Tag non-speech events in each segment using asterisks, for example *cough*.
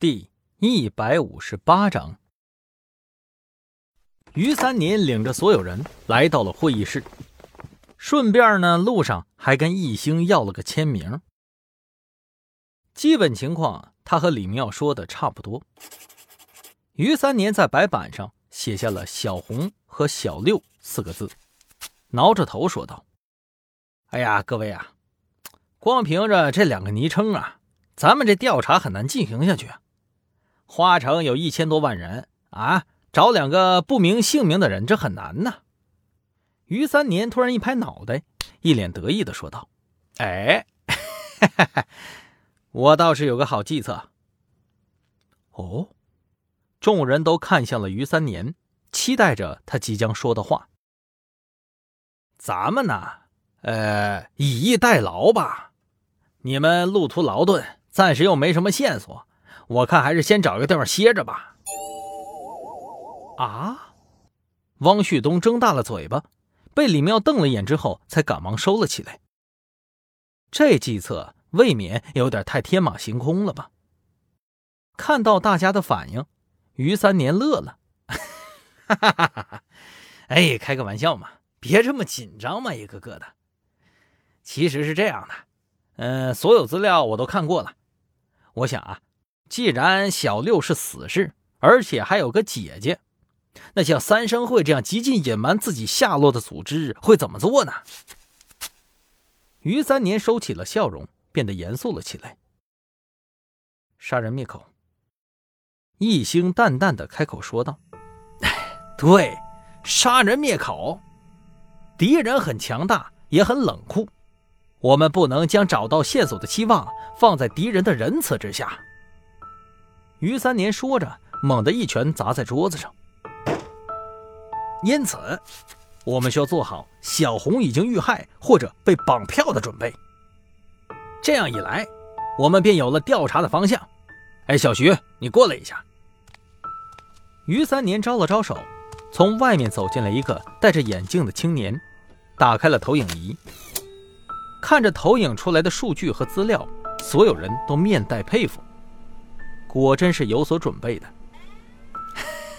第一百五十八章，于三年领着所有人来到了会议室，顺便呢，路上还跟易星要了个签名。基本情况，他和李明耀说的差不多。于三年在白板上写下了“小红”和“小六”四个字，挠着头说道：“哎呀，各位啊，光凭着这两个昵称啊，咱们这调查很难进行下去啊。”花城有一千多万人啊，找两个不明姓名的人，这很难呐。于三年突然一拍脑袋，一脸得意的说道：“哎，*laughs* 我倒是有个好计策。”哦，众人都看向了于三年，期待着他即将说的话。咱们呢，呃，以逸待劳吧。你们路途劳顿，暂时又没什么线索。我看还是先找个地方歇着吧。啊！汪旭东睁大了嘴巴，被李妙瞪了一眼之后，才赶忙收了起来。这计策未免有点太天马行空了吧？看到大家的反应，于三年乐了，哈哈哈哈！哎，开个玩笑嘛，别这么紧张嘛，一个个的。其实是这样的，嗯，所有资料我都看过了，我想啊。既然小六是死士，而且还有个姐姐，那像三生会这样极尽隐瞒自己下落的组织会怎么做呢？于三年收起了笑容，变得严肃了起来。杀人灭口。一星淡淡的开口说道：“哎对，杀人灭口。敌人很强大，也很冷酷，我们不能将找到线索的期望放在敌人的仁慈之下。”于三年说着，猛地一拳砸在桌子上。因此，我们需要做好小红已经遇害或者被绑票的准备。这样一来，我们便有了调查的方向。哎，小徐，你过来一下。于三年招了招手，从外面走进来一个戴着眼镜的青年，打开了投影仪，看着投影出来的数据和资料，所有人都面带佩服。果真是有所准备的。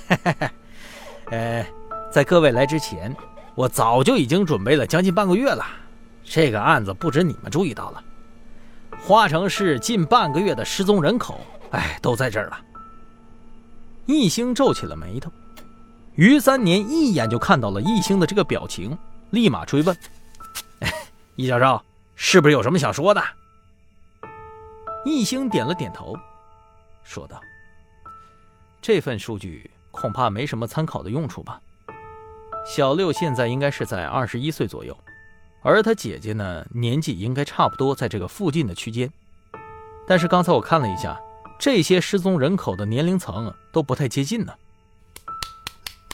*laughs* 呃，在各位来之前，我早就已经准备了将近半个月了。这个案子不止你们注意到了，花城市近半个月的失踪人口，哎，都在这儿了。易星皱起了眉头，于三年一眼就看到了易星的这个表情，立马追问：“易教授，是不是有什么想说的？”易星点了点头。说道：“这份数据恐怕没什么参考的用处吧。小六现在应该是在二十一岁左右，而他姐姐呢，年纪应该差不多在这个附近的区间。但是刚才我看了一下，这些失踪人口的年龄层都不太接近呢。”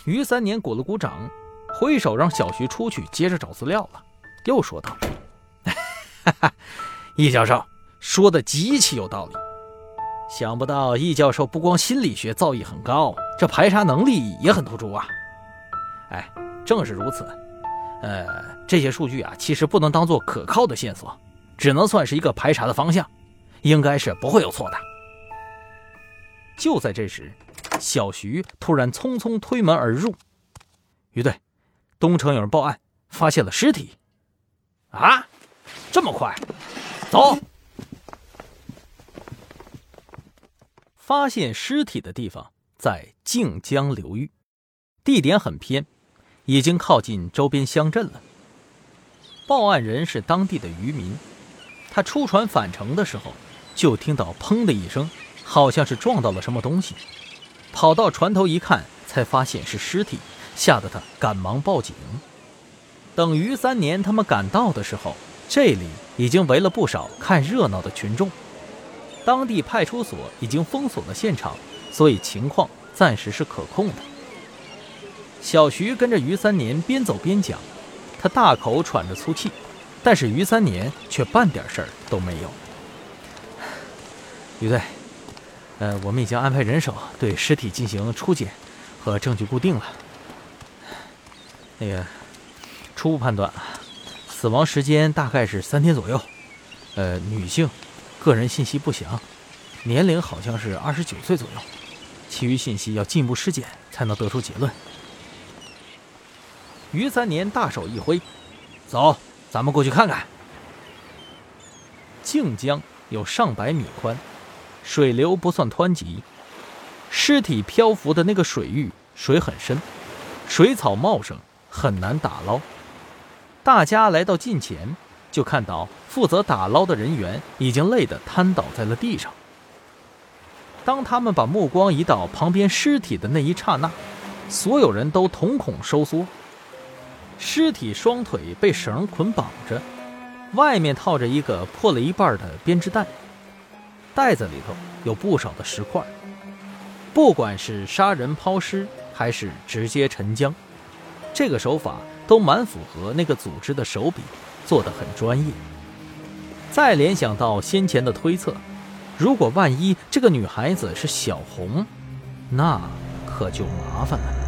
于三年鼓了鼓掌，挥手让小徐出去接着找资料了，又说道：“ *laughs* 哈哈，易教授说的极其有道理。”想不到易教授不光心理学造诣很高，这排查能力也很突出啊！哎，正是如此。呃，这些数据啊，其实不能当做可靠的线索，只能算是一个排查的方向，应该是不会有错的。就在这时，小徐突然匆匆推门而入：“于队，东城有人报案，发现了尸体。”啊，这么快？走！发现尸体的地方在靖江流域，地点很偏，已经靠近周边乡镇了。报案人是当地的渔民，他出船返程的时候，就听到“砰”的一声，好像是撞到了什么东西，跑到船头一看，才发现是尸体，吓得他赶忙报警。等于三年他们赶到的时候，这里已经围了不少看热闹的群众。当地派出所已经封锁了现场，所以情况暂时是可控的。小徐跟着于三年边走边讲，他大口喘着粗气，但是于三年却半点事儿都没有。*sighs* 于队，呃，我们已经安排人手对尸体进行初检和证据固定了。那个，初步判断，死亡时间大概是三天左右。呃，女性。个人信息不详，年龄好像是二十九岁左右。其余信息要进一步尸检才能得出结论。于三年大手一挥，走，咱们过去看看。靖江有上百米宽，水流不算湍急，尸体漂浮的那个水域水很深，水草茂盛，很难打捞。大家来到近前，就看到负责打捞的人员已经累得瘫倒在了地上。当他们把目光移到旁边尸体的那一刹那，所有人都瞳孔收缩。尸体双腿被绳捆绑着，外面套着一个破了一半的编织袋，袋子里头有不少的石块。不管是杀人抛尸，还是直接沉江，这个手法都蛮符合那个组织的手笔，做的很专业。再联想到先前的推测。如果万一这个女孩子是小红，那可就麻烦了。